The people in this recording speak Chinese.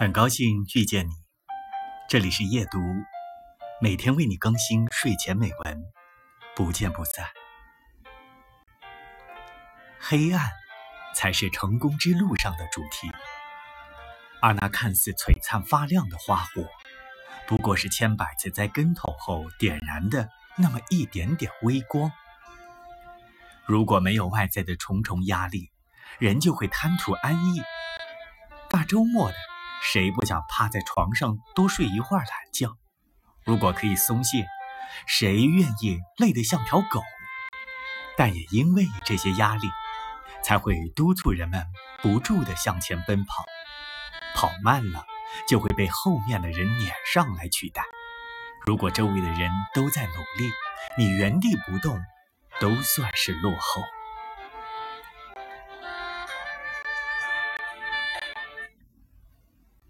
很高兴遇见你，这里是夜读，每天为你更新睡前美文，不见不散。黑暗才是成功之路上的主题，而那看似璀璨发亮的花火，不过是千百次栽跟头后点燃的那么一点点微光。如果没有外在的重重压力，人就会贪图安逸。大周末的。谁不想趴在床上多睡一会儿懒觉？如果可以松懈，谁愿意累得像条狗？但也因为这些压力，才会督促人们不住地向前奔跑。跑慢了，就会被后面的人撵上来取代。如果周围的人都在努力，你原地不动，都算是落后。